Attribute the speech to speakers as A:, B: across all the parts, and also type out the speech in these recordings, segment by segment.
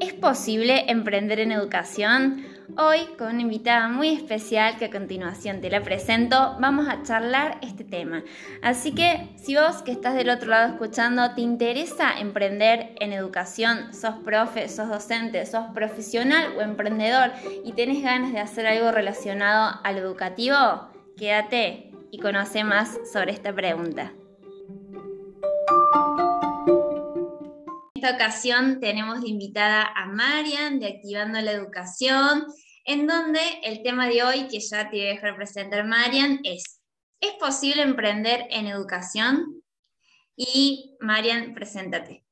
A: ¿Es posible emprender en educación? Hoy, con una invitada muy especial que a continuación te la presento, vamos a charlar este tema. Así que, si vos que estás del otro lado escuchando, te interesa emprender en educación, sos profe, sos docente, sos profesional o emprendedor y tenés ganas de hacer algo relacionado al educativo, quédate y conoce más sobre esta pregunta. Ocasión tenemos de invitada a Marian de Activando la Educación, en donde el tema de hoy, que ya te voy a dejar presentar Marian, es, ¿es posible emprender en educación? Y Marian, preséntate.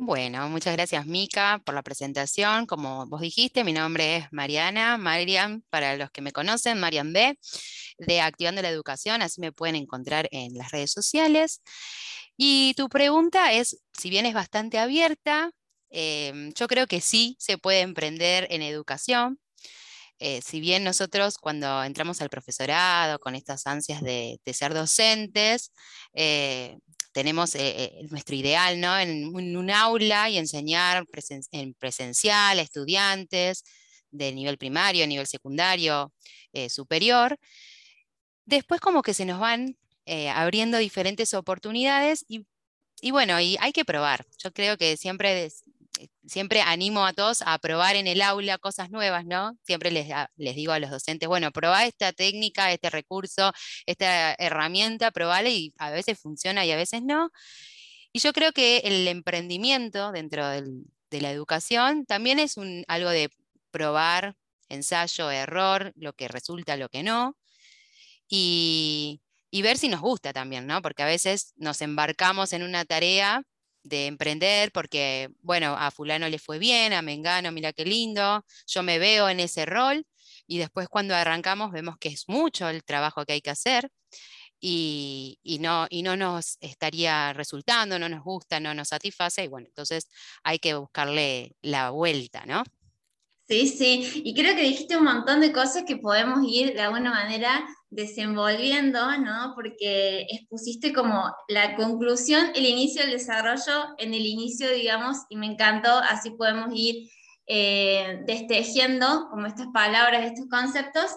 B: Bueno, muchas gracias Mica por la presentación. Como vos dijiste, mi nombre es Mariana, Marian, para los que me conocen, Marian B, de Activando la Educación, así me pueden encontrar en las redes sociales. Y tu pregunta es, si bien es bastante abierta, em, yo creo que sí se puede emprender en educación. Eh, si bien nosotros cuando entramos al profesorado con estas ansias de, ser docentes, eh, tenemos eh, nuestro ideal ¿no? en, un aula y enseñar en presencial a estudiantes de nivel primario, nivel secundario, superior. Después como que se nos van eh, abriendo diferentes oportunidades y, bueno, hay que probar. Yo creo que siempre, eh, siempre animo a todos a probar en el aula cosas nuevas, ¿no? Siempre les, les digo a los docentes, bueno, probá esta técnica, este recurso, esta herramienta, probale y a veces funciona y a veces no. Y yo creo que el emprendimiento dentro de la educación también es algo de probar, ensayo, error, lo que resulta, lo que no. Y, y ver si nos gusta también, ¿no? Porque a veces nos embarcamos en una tarea de emprender porque, bueno, a fulano le fue bien, a Mengano, mira qué lindo, yo me veo en ese rol y después cuando arrancamos vemos que es mucho el trabajo que hay que hacer y, no, y no nos estaría resultando, no nos gusta, no nos satisface y bueno, entonces hay que buscarle la vuelta, ¿no?
A: Sí, sí, y creo que dijiste un montón de cosas que podemos ir de alguna manera desenvolviendo, ¿no? Porque expusiste como la conclusión, el inicio del desarrollo en el inicio, digamos, y me encantó, así podemos ir eh, destejiendo como estas palabras, estos conceptos.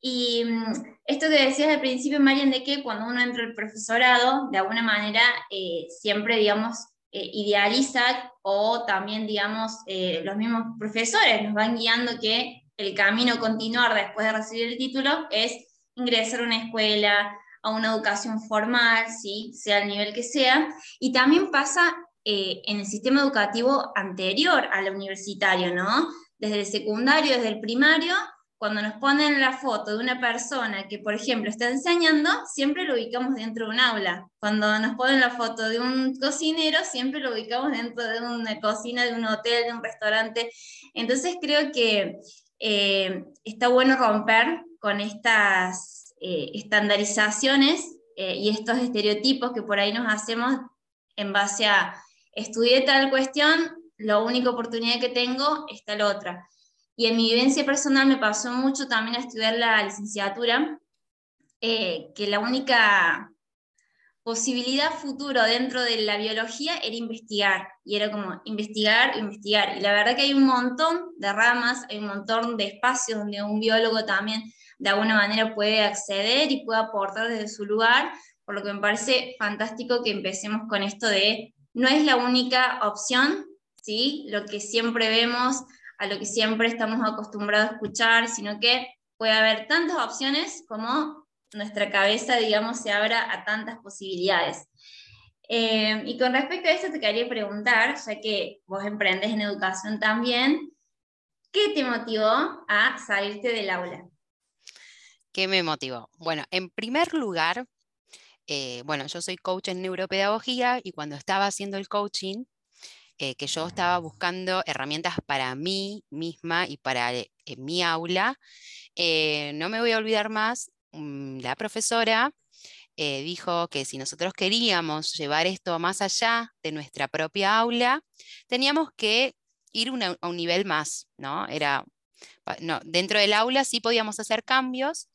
A: Y mm, esto que decías al principio, Marian, de que cuando uno entra al profesorado, de alguna manera, eh, siempre, digamos, eh, idealiza o también, digamos, eh, los mismos profesores nos van guiando que el camino continuar después de recibir el título es ingresar a una escuela, a una educación formal, ¿sí? sea el nivel que sea, y también pasa eh, en el sistema educativo anterior al universitario, ¿no? Desde el secundario, desde el primario, cuando nos ponen la foto de una persona que, por ejemplo, está enseñando, siempre lo ubicamos dentro de un aula. Cuando nos ponen la foto de un cocinero, siempre lo ubicamos dentro de una cocina, de un hotel, de un restaurante. Entonces creo que eh, está bueno romper con estas eh, estandarizaciones eh, y estos estereotipos que por ahí nos hacemos en base a estudié tal cuestión, la única oportunidad que tengo está la otra. Y en mi vivencia personal me pasó mucho también a estudiar la licenciatura, eh, que la única posibilidad futuro dentro de la biología era investigar, y era como investigar, investigar. Y la verdad que hay un montón de ramas, hay un montón de espacios donde un biólogo también de alguna manera puede acceder y puede aportar desde su lugar, por lo que me parece fantástico que empecemos con esto de no es la única opción, ¿sí? Lo que siempre vemos a lo que siempre estamos acostumbrados a escuchar, sino que puede haber tantas opciones como nuestra cabeza, digamos, se abra a tantas posibilidades. Eh, y con respecto a eso te quería preguntar, ya que vos emprendes en educación también, ¿qué te motivó a salirte del aula?
B: ¿Qué me motivó? Bueno, en primer lugar, eh, bueno, yo soy coach en neuropedagogía y cuando estaba haciendo el coaching, eh, que yo estaba buscando herramientas para mí misma y para eh, mi aula. Eh, no me voy a olvidar más, mm, la profesora dijo que si nosotros queríamos llevar esto más allá de nuestra propia aula, teníamos que ir a un nivel más, ¿no? Era, no, dentro del aula sí podíamos hacer cambios,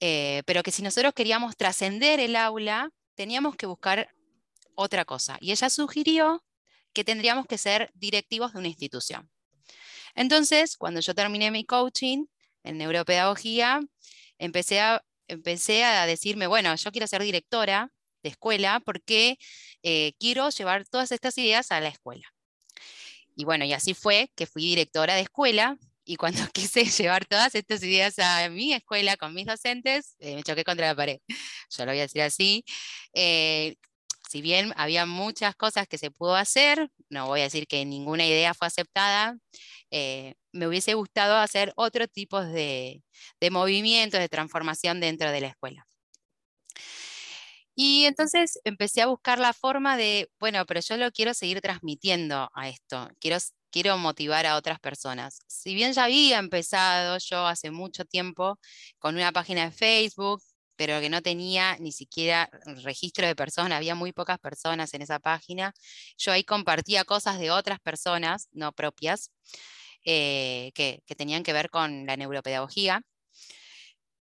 B: pero que si nosotros queríamos trascender el aula, teníamos que buscar otra cosa. Y ella sugirió que tendríamos que ser directivos de una institución. Entonces, cuando yo terminé mi coaching en neuropedagogía, empecé a, empecé a decirme, bueno, yo quiero ser directora de escuela porque eh, quiero llevar todas estas ideas a la escuela. Y bueno, y así fue que fui directora de escuela y cuando quise llevar todas estas ideas a mi escuela con mis docentes, eh, me choqué contra la pared. Yo lo voy a decir así. Eh, si bien había muchas cosas que se pudo hacer, no voy a decir que ninguna idea fue aceptada, eh, me hubiese gustado hacer otro tipo de, movimientos, de transformación dentro de la escuela. Y entonces empecé a buscar la forma de, bueno, pero yo lo quiero seguir transmitiendo a esto, quiero, quiero motivar a otras personas. Si bien ya había empezado yo hace mucho tiempo con una página de Facebook, pero que no tenía ni siquiera registro de personas, había muy pocas personas en esa página. Yo ahí compartía cosas de otras personas, no propias, eh, que, tenían que ver con la neuropedagogía.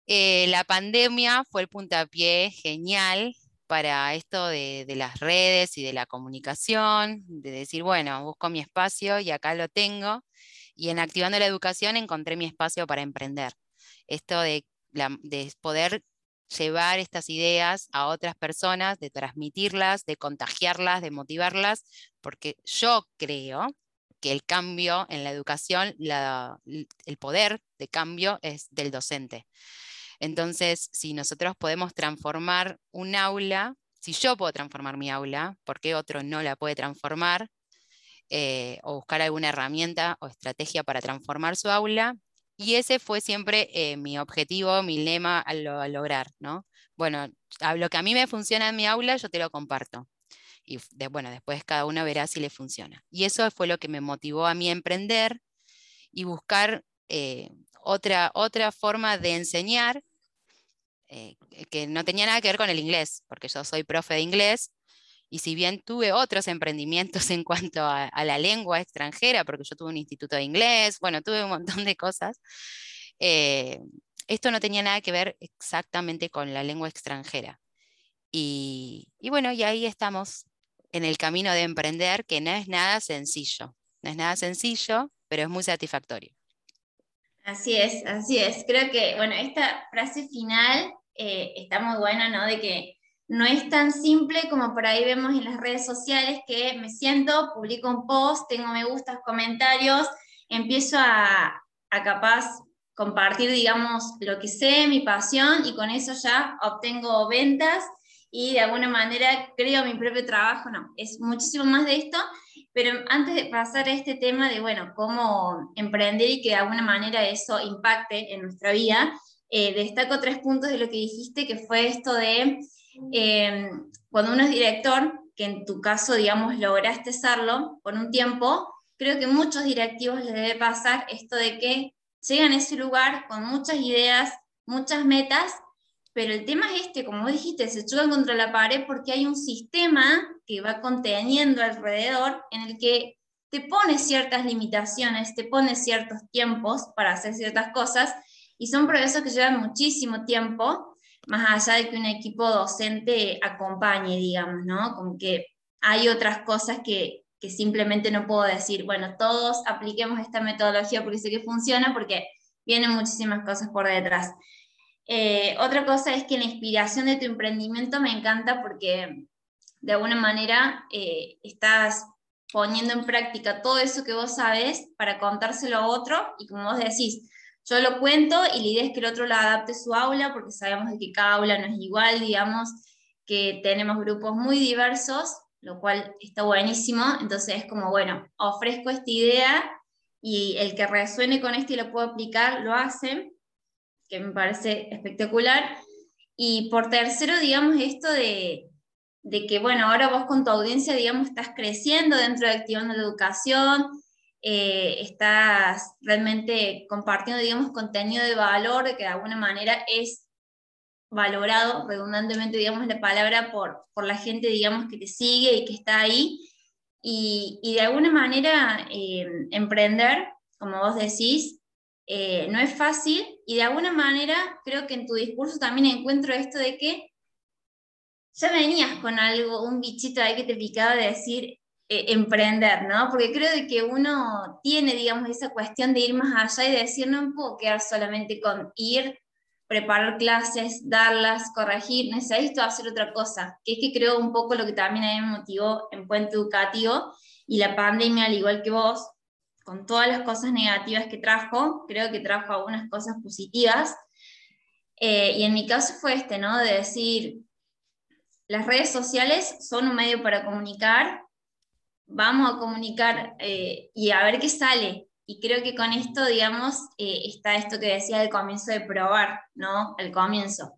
B: Eh, la pandemia fue el puntapié genial para esto de, de, las redes y de la comunicación, de decir, bueno, busco mi espacio y acá lo tengo. Y en Activando la Educación encontré mi espacio para emprender. Esto de, de poder llevar estas ideas a otras personas, de transmitirlas, de contagiarlas, de motivarlas, porque yo creo que el cambio en la educación, el poder de cambio es del docente. Entonces, si nosotros podemos transformar un aula, si yo puedo transformar mi aula, ¿por qué otro no la puede transformar? Eh, o buscar alguna herramienta o estrategia para transformar su aula, y ese fue siempre eh, mi objetivo, mi lema a, lograr, ¿no? Bueno, a lo que a mí me funciona en mi aula, yo te lo comparto. Y bueno, después cada uno verá si le funciona. Y eso fue lo que me motivó a mí a emprender y buscar eh, otra, otra forma de enseñar eh, que no tenía nada que ver con el inglés, porque yo soy profe de inglés y si bien tuve otros emprendimientos en cuanto a, la lengua extranjera, porque yo tuve un instituto de inglés, bueno, tuve un montón de cosas, eh, esto no tenía nada que ver exactamente con la lengua extranjera. Y, bueno, y ahí estamos en el camino de emprender, que no es nada sencillo. No es nada sencillo, pero es muy satisfactorio.
A: Así es, así es. Creo que, bueno, esta frase final eh, está muy buena, ¿no? De que no es tan simple como por ahí vemos en las redes sociales que me siento, publico un post, tengo me gustas, comentarios, empiezo a, capaz compartir, digamos, lo que sé, mi pasión, y con eso ya obtengo ventas y de alguna manera creo mi propio trabajo. No, es muchísimo más de esto, pero antes de pasar a este tema de, bueno, cómo emprender y que de alguna manera eso impacte en nuestra vida, eh, destaco tres puntos de lo que dijiste, que fue esto de Em, cuando uno es director, que en tu caso, digamos, lograste serlo por un tiempo, creo que muchos directivos les debe pasar esto de que llegan a ese lugar con muchas ideas, muchas metas, pero el tema es este, como dijiste, se chocan contra la pared porque hay un sistema que va conteniendo alrededor en el que te pone ciertas limitaciones, te pone ciertos tiempos para hacer ciertas cosas, y son procesos que llevan muchísimo tiempo, más allá de que un equipo docente acompañe, digamos, ¿no? Como que hay otras cosas que, simplemente no puedo decir, bueno, todos apliquemos esta metodología porque sé que funciona, porque vienen muchísimas cosas por detrás. Eh, otra cosa es que la inspiración de tu emprendimiento me encanta porque de alguna manera eh, estás poniendo en práctica todo eso que vos sabes para contárselo a otro y como vos decís, yo lo cuento y la idea es que el otro lo adapte su aula, porque sabemos que cada aula no es igual, digamos, que tenemos grupos muy diversos, lo cual está buenísimo. Entonces es como, bueno, ofrezco esta idea y el que resuene con esto y lo puedo aplicar, lo hace, que me parece espectacular. Y por tercero, digamos, esto de, de que, bueno, ahora vos con tu audiencia, digamos, estás creciendo dentro de Activando la Educación, eh, estás realmente compartiendo, digamos, contenido de valor que de alguna manera es valorado, redundantemente, digamos, la palabra por, por la gente, digamos, que te sigue y que está ahí. Y, y de alguna manera, eh, emprender, como vos decís, eh, no es fácil y de alguna manera creo que en tu discurso también encuentro esto de que ya venías con algo, un bichito ahí que te picaba de decir, eh, emprender, ¿no? Porque creo de que uno tiene, digamos, esa cuestión de ir más allá y decir, no me puedo quedar solamente con ir, preparar clases, darlas, corregir, necesito hacer otra cosa, que es que creo un poco lo que también a mí me motivó en Puente Educativo y la pandemia, al igual que vos, con todas las cosas negativas que trajo, creo que trajo algunas cosas positivas. Eh, y en mi caso fue este, ¿no? De decir, las redes sociales son un medio para comunicar, vamos a comunicar eh, y a ver qué sale. Y creo que con esto, digamos, eh, está esto que decía al comienzo de probar, ¿no? El comienzo.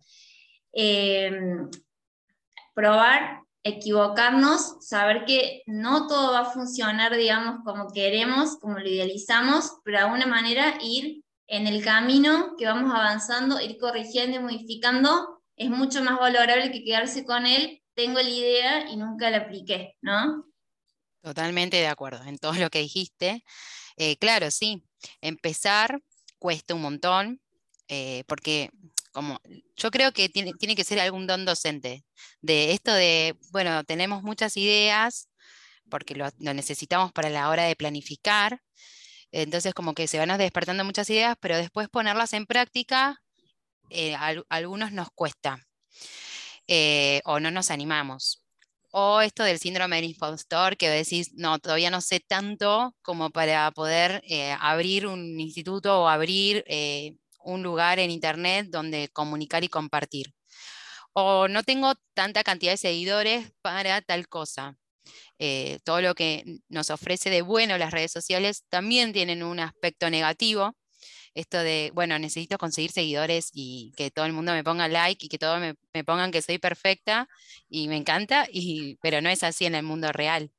A: probar equivocarnos, saber que no todo va a funcionar, digamos, como queremos, como lo idealizamos, pero de alguna manera ir en el camino que vamos avanzando, ir corrigiendo y modificando, es mucho más valorable que quedarse con él, tengo la idea y nunca la apliqué, ¿no?
B: Totalmente de acuerdo en todo lo que dijiste. Eh, claro, sí, empezar cuesta un montón, eh, porque como, yo creo que tiene, tiene, que ser algún don docente, de esto de, bueno, tenemos muchas ideas, porque lo, necesitamos para la hora de planificar, entonces como que se van despertando muchas ideas, pero después ponerlas en práctica, eh, a, algunos nos cuesta, o no nos animamos. O esto del síndrome del impostor, que decís, no, todavía no sé tanto como para poder eh, abrir un instituto o abrir un lugar en Internet donde comunicar y compartir. O no tengo tanta cantidad de seguidores para tal cosa. Eh, todo lo que nos ofrece de bueno las redes sociales también tienen un aspecto negativo. Esto de, bueno, necesito conseguir seguidores y que todo el mundo me ponga like y que todos me, pongan que soy perfecta y me encanta, y, pero no es así en el mundo real.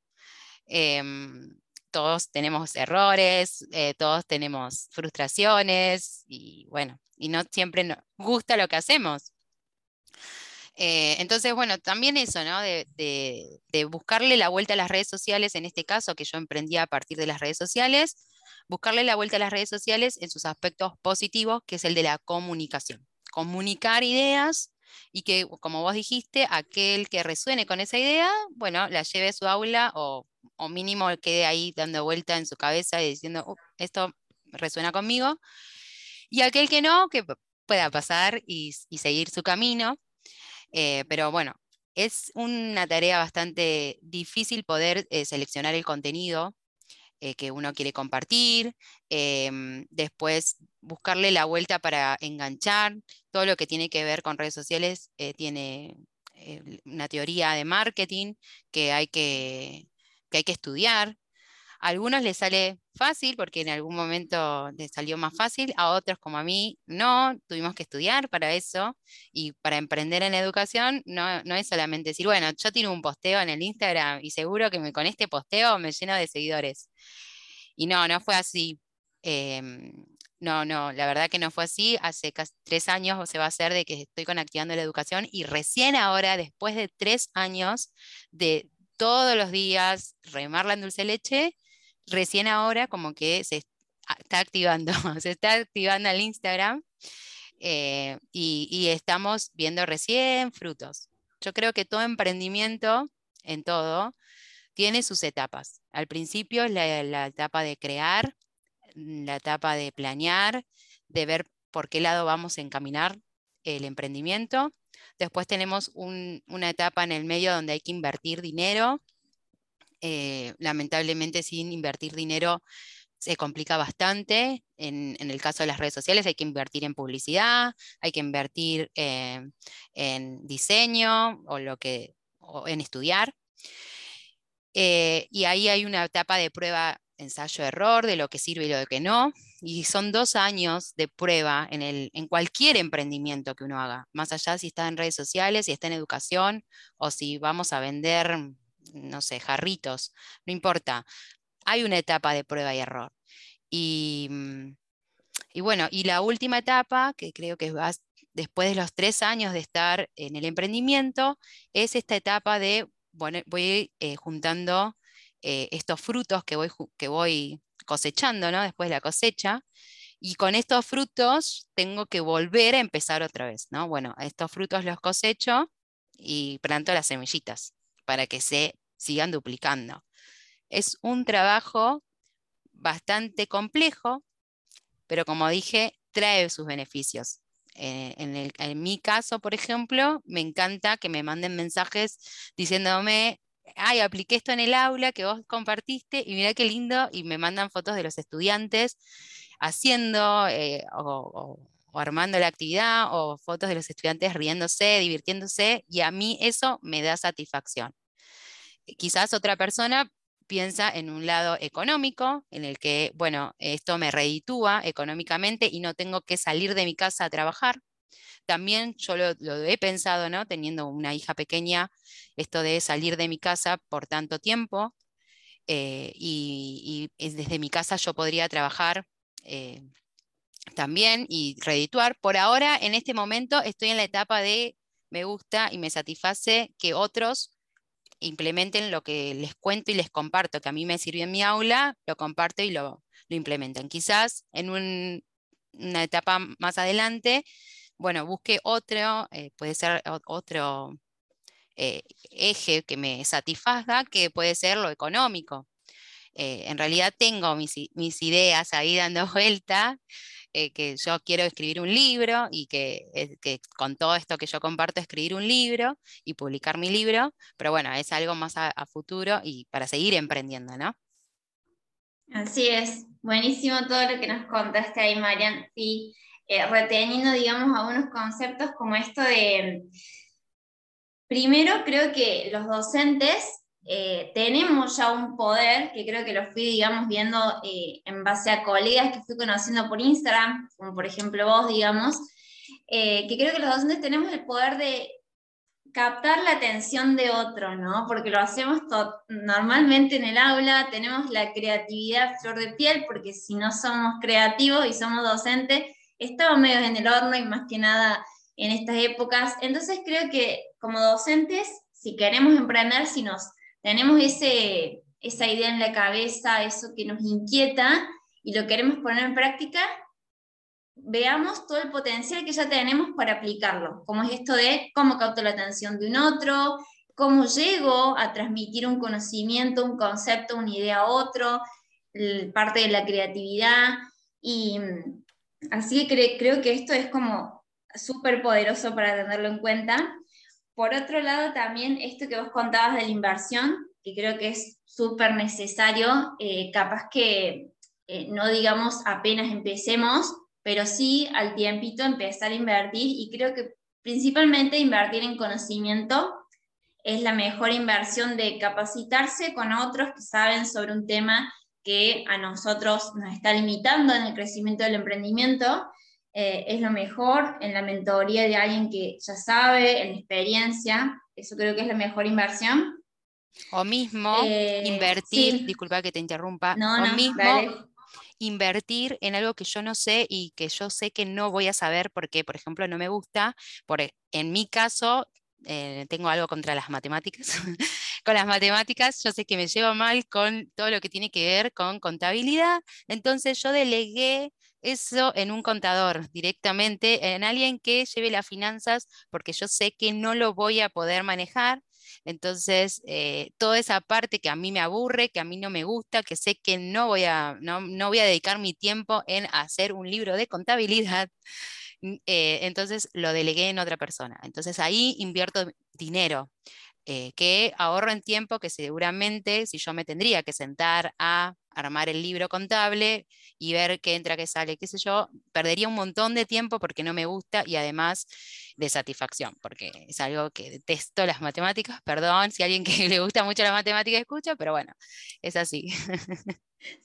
B: Em, todos tenemos errores, eh, todos tenemos frustraciones y bueno, y no siempre nos gusta lo que hacemos. Eh, entonces, bueno, también eso, ¿no? De, buscarle la vuelta a las redes sociales, en este caso que yo emprendía a partir de las redes sociales, buscarle la vuelta a las redes sociales en sus aspectos positivos, que es el de la comunicación. Comunicar ideas y que, como vos dijiste, aquel que resuene con esa idea, bueno, la lleve a su aula o o mínimo quede ahí dando vuelta en su cabeza y diciendo, esto resuena conmigo. Y aquel que no, que pueda pasar y, seguir su camino. Eh, pero bueno, es una tarea bastante difícil poder eh, seleccionar el contenido eh, que uno quiere compartir, em, después buscarle la vuelta para enganchar. Todo lo que tiene que ver con redes sociales tiene una teoría de marketing que hay que que hay que estudiar. A algunos les sale fácil porque en algún momento les salió más fácil, a otros como a mí no, tuvimos que estudiar para eso y para emprender en educación no, no es solamente decir, bueno, yo tiro un posteo en el Instagram y seguro que me, con este posteo me lleno de seguidores. Y no, no fue así. Em, no, no, la verdad que no fue así. Hace casi tres años se va a hacer de que estoy con Activando la Educación y recién ahora, después de tres años de, todos los días remarla en dulce leche, recién ahora como que se está activando, se está activando el Instagram eh, y, estamos viendo recién frutos. Yo creo que todo emprendimiento, en todo, tiene sus etapas. Al principio es la, etapa de crear, la etapa de planear, de ver por qué lado vamos a encaminar el emprendimiento. Después tenemos una etapa en el medio donde hay que invertir dinero. Eh, lamentablemente sin invertir dinero se complica bastante. En, el caso de las redes sociales hay que invertir en publicidad, hay que invertir en diseño o, lo que, en estudiar. Eh, y ahí hay una etapa de prueba ensayo-error de lo que sirve y lo que no. Y son dos años de prueba en, el, en cualquier emprendimiento que uno haga, más allá si está en redes sociales, si está en educación o si vamos a vender, no sé, jarritos, no importa. Hay una etapa de prueba y error. Y, mm, y bueno, y la última etapa, que creo que va después de los tres años de estar en el emprendimiento, es esta etapa de, bueno, voy eh, juntando eh, estos frutos que voy, que voy cosechando, ¿no? Después de la cosecha. Y con estos frutos tengo que volver a empezar otra vez, ¿no? Bueno, estos frutos los cosecho y planto las semillitas para que se sigan duplicando. es un trabajo bastante complejo, pero como dije, trae sus beneficios. Eh, en, mi caso, por ejemplo, me encanta que me manden mensajes diciéndome, ay, apliqué esto en el aula que vos compartiste y mira qué lindo, y me mandan fotos de los estudiantes haciendo eh, armando la actividad o fotos de los estudiantes riéndose, divirtiéndose, y a mí eso me da satisfacción. Quizás otra persona piensa en un lado económico, en el que, bueno, esto me reditúa económicamente y no tengo que salir de mi casa a trabajar. También yo lo, he pensado, ¿no? Teniendo una hija pequeña, esto de salir de mi casa por tanto tiempo eh, y, desde mi casa yo podría trabajar eh, también y redituar. Por ahora, en este momento, estoy en la etapa de me gusta y me satisface que otros implementen lo que les cuento y les comparto, que a mí me sirvió en mi aula, lo comparto y lo, lo implementan. Quizás en una etapa más adelante, bueno, busque otro, eh, puede ser otro eh, eje que me satisfaga, que puede ser lo económico. Eh, en realidad tengo mis, mis ideas ahí dando vuelta eh, que yo quiero escribir un libro y que, que, con todo esto que yo comparto, escribir un libro y publicar mi libro, pero bueno, es algo más a, futuro y para seguir emprendiendo, ¿no?
A: Así es, buenísimo todo lo que nos contaste ahí, Marian. Y eh, reteniendo, digamos, algunos conceptos como esto de, primero creo que los docentes eh, tenemos ya un poder, que creo que lo fui, digamos, viendo eh, en base a colegas que fui conociendo por Instagram, como por ejemplo vos, digamos, eh, que creo que los docentes tenemos el poder de captar la atención de otro, ¿no? Porque lo hacemos normalmente en el aula, tenemos la creatividad flor de piel, porque si no somos creativos y somos docentes, estamos medio en el horno y más que nada en estas épocas. Entonces creo que como docentes, si queremos emprender, si nos tenemos ese, esa idea en la cabeza, eso que nos inquieta y lo queremos poner en práctica, veamos todo el potencial que ya tenemos para aplicarlo, como es esto de cómo capto la atención de un otro, cómo llego a transmitir un conocimiento, un concepto, una idea a otro, parte de la creatividad. Y así que creo que esto es como súper poderoso para tenerlo en cuenta. Por otro lado, también esto que vos contabas de la inversión, que creo que es súper necesario, eh, capaz que eh, no digamos apenas empecemos, pero sí al tiempito empezar a invertir y creo que principalmente invertir en conocimiento es la mejor inversión de capacitarse con otros que saben sobre un tema que a nosotros nos está limitando en el crecimiento del emprendimiento eh, es lo mejor en la mentoría de alguien que ya sabe, en experiencia, eso creo que es la mejor inversión.
B: O mismo eh, invertir, disculpa que te interrumpa, o mismo invertir en algo que yo no sé y que yo sé que no voy a saber porque, por ejemplo, no me gusta. Por, e, en mi caso, eh, tengo algo contra las matemáticas. con las matemáticas yo sé que me llevo mal con todo lo que tiene que ver con contabilidad, entonces yo delegué eso en un contador directamente, en alguien que lleve las finanzas, porque yo sé que no lo voy a poder manejar. Entonces, eh, toda esa parte que a mí me aburre, que a mí no me gusta, que sé que no voy a, no, voy a dedicar mi tiempo en hacer un libro de contabilidad, eh, entonces lo delegué en otra persona. Entonces ahí invierto dinero. Eh, que ahorro en tiempo que seguramente si yo me tendría que sentar a armar el libro contable y ver qué entra, qué sale, qué sé yo, perdería un montón de tiempo porque no me gusta y además de satisfacción, porque es algo que detesto las matemáticas, perdón si alguien que le gusta mucho la matemática escucha, pero bueno, es así.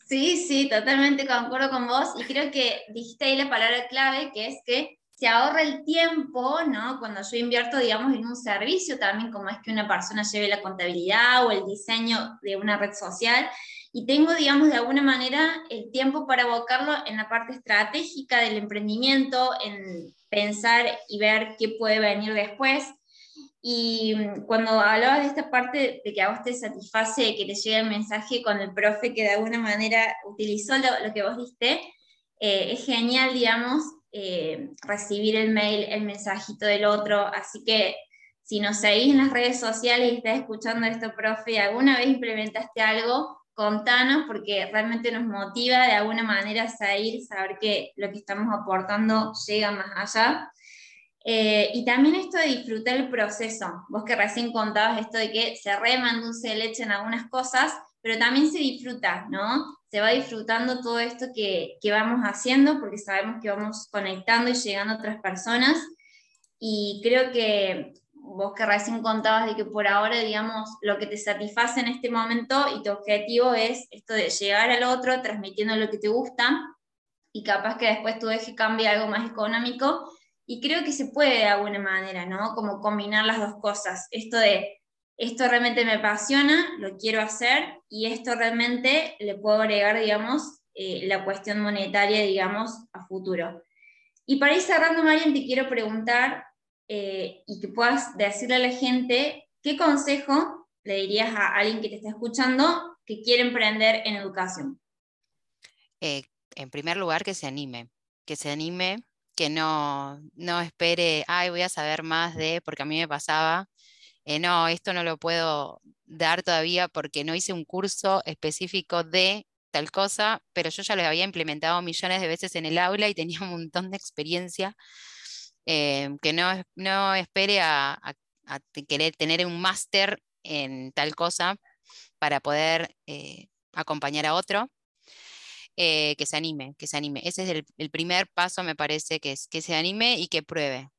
A: Sí, sí, totalmente concuerdo con vos y creo que dijiste ahí la palabra clave, que es que se ahorra el tiempo, ¿no? Cuando yo invierto, digamos, en un servicio también, como es que una persona lleve la contabilidad o el diseño de una red social, y tengo, digamos, de alguna manera el tiempo para abocarlo en la parte estratégica del emprendimiento, en pensar y ver qué puede venir después. Y cuando hablabas de esta parte de que a vos te satisface que te llegue el mensaje con el profe que de alguna manera utilizó lo, que vos diste, eh, es genial, digamos, eh, recibir el mail, el mensajito del otro. Así que si nos seguís en las redes sociales y estás escuchando esto, profe, alguna vez implementaste algo, contanos porque realmente nos motiva de alguna manera a salir, saber que lo que estamos aportando llega más allá. Eh, y también esto de disfrutar el proceso. Vos que recién contabas esto de que se reman dulce de leche en algunas cosas, pero también se disfruta, ¿no? Se va disfrutando todo esto que, que vamos haciendo porque sabemos que vamos conectando y llegando a otras personas. Y creo que vos que recién contabas de que por ahora, digamos, lo que te satisface en este momento y tu objetivo es esto de llegar al otro transmitiendo lo que te gusta y capaz que después tu eje cambie algo más económico. Y creo que se puede de alguna manera, ¿no? Como combinar las dos cosas. Esto de, esto realmente me apasiona, lo quiero hacer y esto realmente le puedo agregar, digamos, eh, la cuestión monetaria, digamos, a futuro. Y para ir cerrando, Marian, te quiero preguntar eh, y que puedas decirle a la gente qué consejo le dirías a alguien que te está escuchando que quiere emprender en educación.
B: Eh, en primer lugar, que se anime, que se anime, que no, no espere, ay, voy a saber más de, porque a mí me pasaba, eh, no, esto no lo puedo dar todavía porque no hice un curso específico de tal cosa, pero yo ya lo había implementado millones de veces en el aula y tenía un montón de experiencia. Eh, que no, no espere a, querer tener un máster en tal cosa para poder eh, acompañar a otro, que se anime, que se anime. Ese es el, primer paso, me parece, que es que se anime y que pruebe.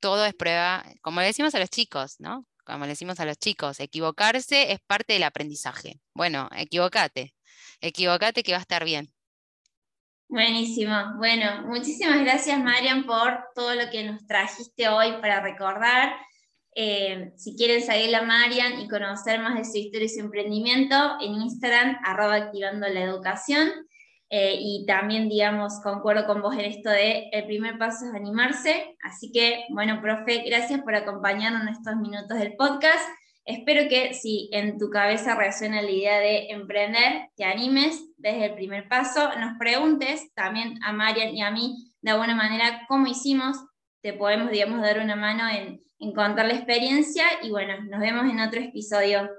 B: Todo es prueba, como le decimos a los chicos, ¿no? Como le decimos a los chicos, equivocarse es parte del aprendizaje. Bueno, equivocate, equivocate que va a estar bien.
A: Buenísimo. Bueno, muchísimas gracias, Marian, por todo lo que nos trajiste hoy para recordar. Eh, si quieren seguir a Marian y conocer más de su historia y su emprendimiento, en Instagram, arroba activando la educación. Eh, y también, digamos, concuerdo con vos en esto de el primer paso es animarse. Así que, bueno, profe, gracias por acompañarnos en estos minutos del podcast. Espero que si en tu cabeza resuena la idea de emprender, te animes desde el primer paso, nos preguntes también a Marian y a mí de alguna manera cómo hicimos, te podemos, digamos, dar una mano en, en contar la experiencia y bueno, nos vemos en otro episodio